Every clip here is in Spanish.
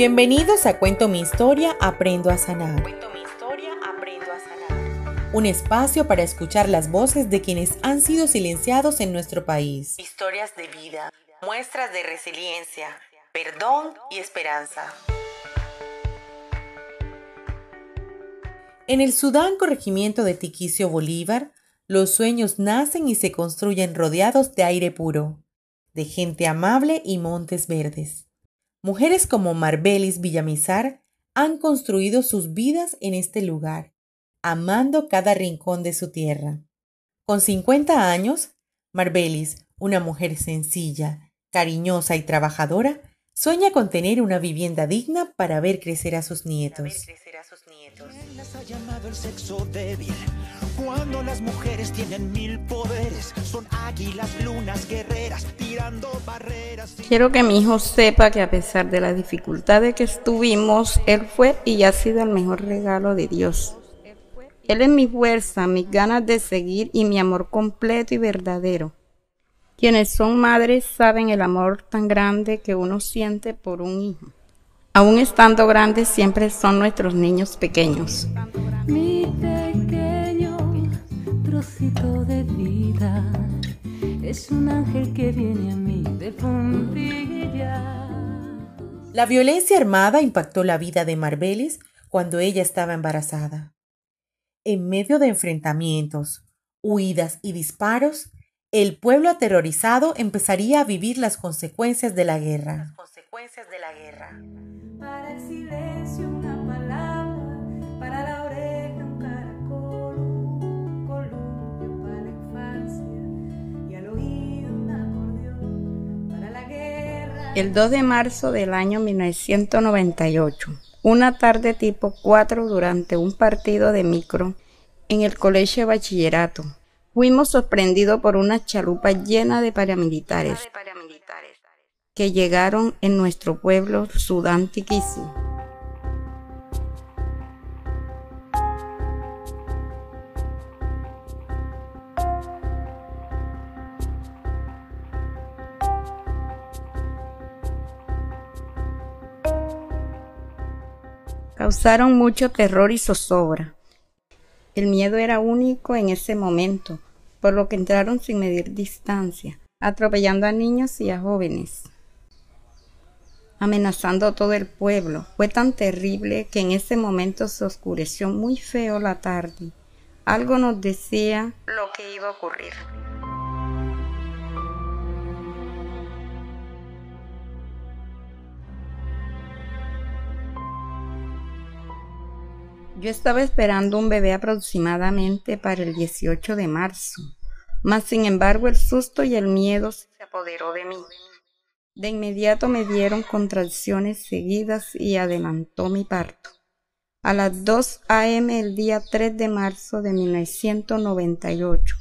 Bienvenidos a Cuento mi historia, aprendo a sanar. Cuento mi historia, aprendo a sanar. Un espacio para escuchar las voces de quienes han sido silenciados en nuestro país. Historias de vida, muestras de resiliencia, perdón y esperanza. En el Sudán corregimiento de Tiquicio Bolívar, los sueños nacen y se construyen rodeados de aire puro, de gente amable y montes verdes. Mujeres como Marbelis Villamizar han construido sus vidas en este lugar, amando cada rincón de su tierra. Con 50 años, Marbelis, una mujer sencilla, cariñosa y trabajadora, sueña con tener una vivienda digna para ver crecer a sus nietos. Cuando las mujeres tienen mil poderes, son águilas, lunas, guerreras, tirando barreras. Quiero que mi hijo sepa que a pesar de las dificultades que estuvimos, él fue y ha sido el mejor regalo de Dios. Él es mi fuerza, mis ganas de seguir y mi amor completo y verdadero. Quienes son madres saben el amor tan grande que uno siente por un hijo. Aún estando grandes, siempre son nuestros niños pequeños. de vida. Es un ángel que viene a mí de La violencia armada impactó la vida de Marbelis cuando ella estaba embarazada. En medio de enfrentamientos, huidas y disparos, el pueblo aterrorizado empezaría a vivir las consecuencias de la guerra. Las consecuencias de la guerra. Para el silencio una palabra, para la el 2 de marzo del año 1998, una tarde tipo 4 durante un partido de micro en el colegio de bachillerato. Fuimos sorprendidos por una chalupa llena de paramilitares que llegaron en nuestro pueblo Sudán Tiquísimo. causaron mucho terror y zozobra. El miedo era único en ese momento, por lo que entraron sin medir distancia, atropellando a niños y a jóvenes, amenazando a todo el pueblo. Fue tan terrible que en ese momento se oscureció muy feo la tarde. Algo nos decía lo que iba a ocurrir. Yo estaba esperando un bebé aproximadamente para el 18 de marzo, mas sin embargo el susto y el miedo se apoderó de mí. De inmediato me dieron contracciones seguidas y adelantó mi parto. A las 2 a.m. el día 3 de marzo de 1998.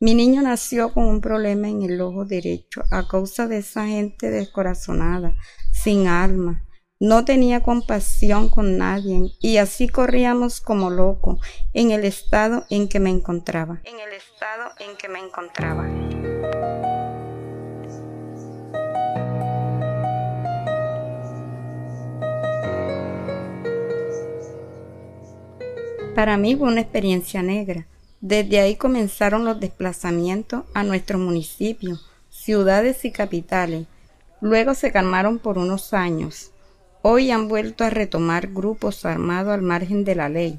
Mi niño nació con un problema en el ojo derecho a causa de esa gente descorazonada, sin alma, no tenía compasión con nadie y así corríamos como loco en el estado en que me encontraba. En el estado en que me encontraba. Para mí fue una experiencia negra. Desde ahí comenzaron los desplazamientos a nuestro municipio, ciudades y capitales. Luego se calmaron por unos años Hoy han vuelto a retomar grupos armados al margen de la ley.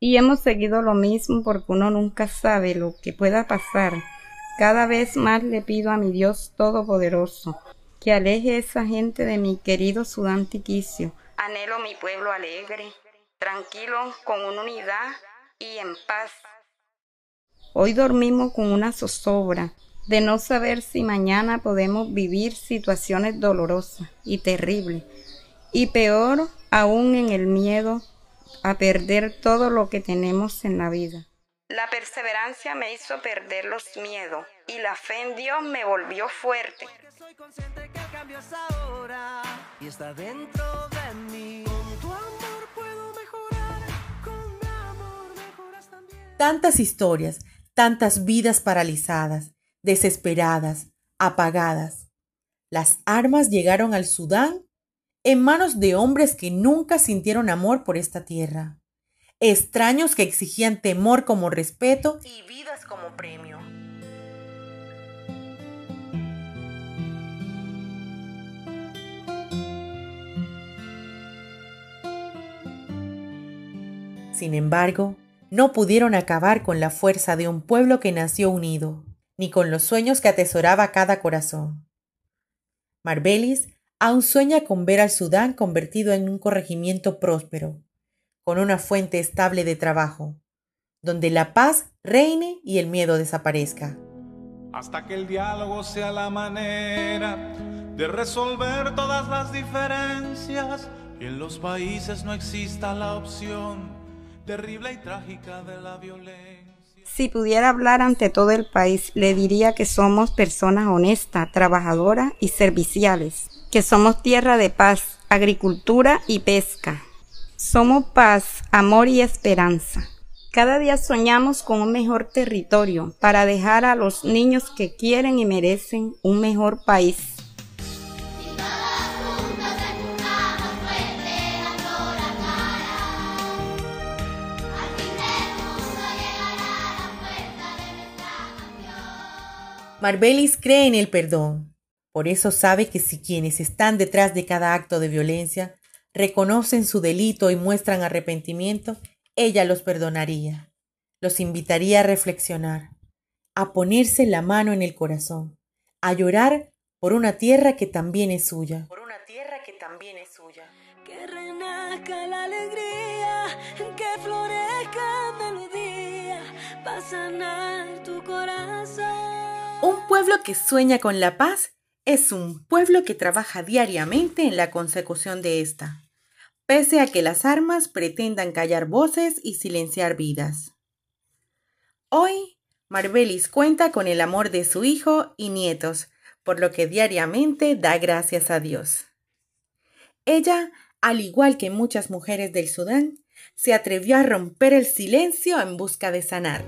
Y hemos seguido lo mismo porque uno nunca sabe lo que pueda pasar. Cada vez más le pido a mi Dios Todopoderoso que aleje a esa gente de mi querido Sudán Tiquicio. Anhelo mi pueblo alegre, tranquilo, con una unidad y en paz. Hoy dormimos con una zozobra de no saber si mañana podemos vivir situaciones dolorosas y terribles y peor aún en el miedo a perder todo lo que tenemos en la vida. La perseverancia me hizo perder los miedos y la fe en Dios me volvió fuerte. Tantas historias, tantas vidas paralizadas, desesperadas, apagadas. Las armas llegaron al Sudán en manos de hombres que nunca sintieron amor por esta tierra, extraños que exigían temor como respeto y vidas como premio. Sin embargo, no pudieron acabar con la fuerza de un pueblo que nació unido, ni con los sueños que atesoraba cada corazón. Marbelis aún sueña con ver al Sudán convertido en un corregimiento próspero, con una fuente estable de trabajo, donde la paz reine y el miedo desaparezca. Hasta que el diálogo sea la manera de resolver todas las diferencias y en los países no exista la opción terrible y trágica de la violencia. Si pudiera hablar ante todo el país, le diría que somos personas honestas, trabajadoras y serviciales, que somos tierra de paz, agricultura y pesca. Somos paz, amor y esperanza. Cada día soñamos con un mejor territorio para dejar a los niños que quieren y merecen un mejor país. Marbelis cree en el perdón. Por eso sabe que si quienes están detrás de cada acto de violencia reconocen su delito y muestran arrepentimiento, ella los perdonaría. Los invitaría a reflexionar, a ponerse la mano en el corazón, a llorar por una tierra que también es suya. Por una tierra que también es suya. Que renazca la alegría, que florezca melodía, para sanar tu corazón. Pueblo que sueña con la paz es un pueblo que trabaja diariamente en la consecución de esta, pese a que las armas pretendan callar voces y silenciar vidas. Hoy, Marbelis cuenta con el amor de su hijo y nietos, por lo que diariamente da gracias a Dios. Ella, al igual que muchas mujeres del Sudán, se atrevió a romper el silencio en busca de sanar.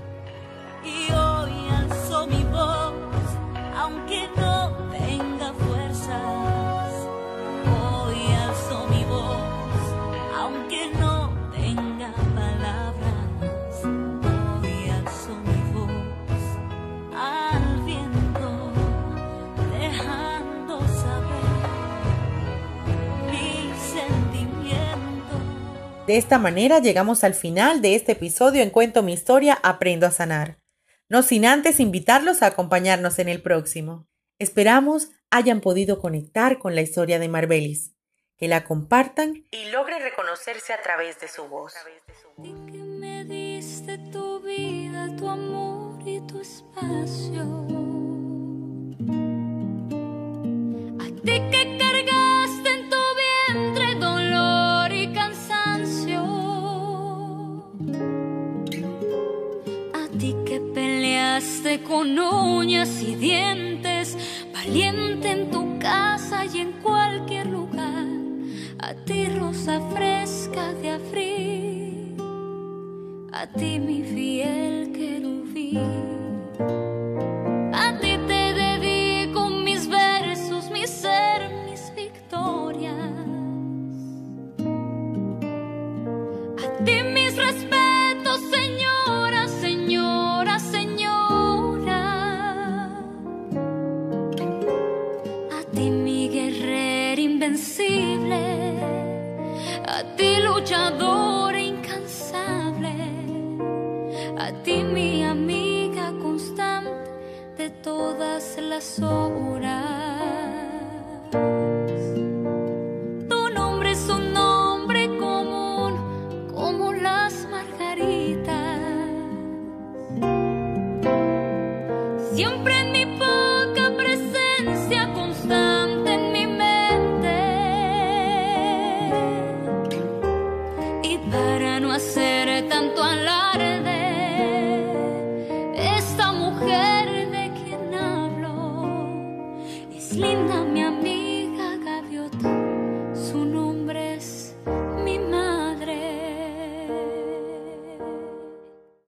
De esta manera llegamos al final de este episodio en Cuento mi historia, Aprendo a sanar. No sin antes invitarlos a acompañarnos en el próximo. Esperamos hayan podido conectar con la historia de Marbelis, que la compartan y logren reconocerse a través de su voz. espacio. Con uñas y dientes, valiente en tu casa y en cualquier lugar. A ti rosa fresca de abril, a ti mi fiel querubín. a ti luchador incansable, a ti mi amiga constante de todas las horas. no hacer tanto alarde.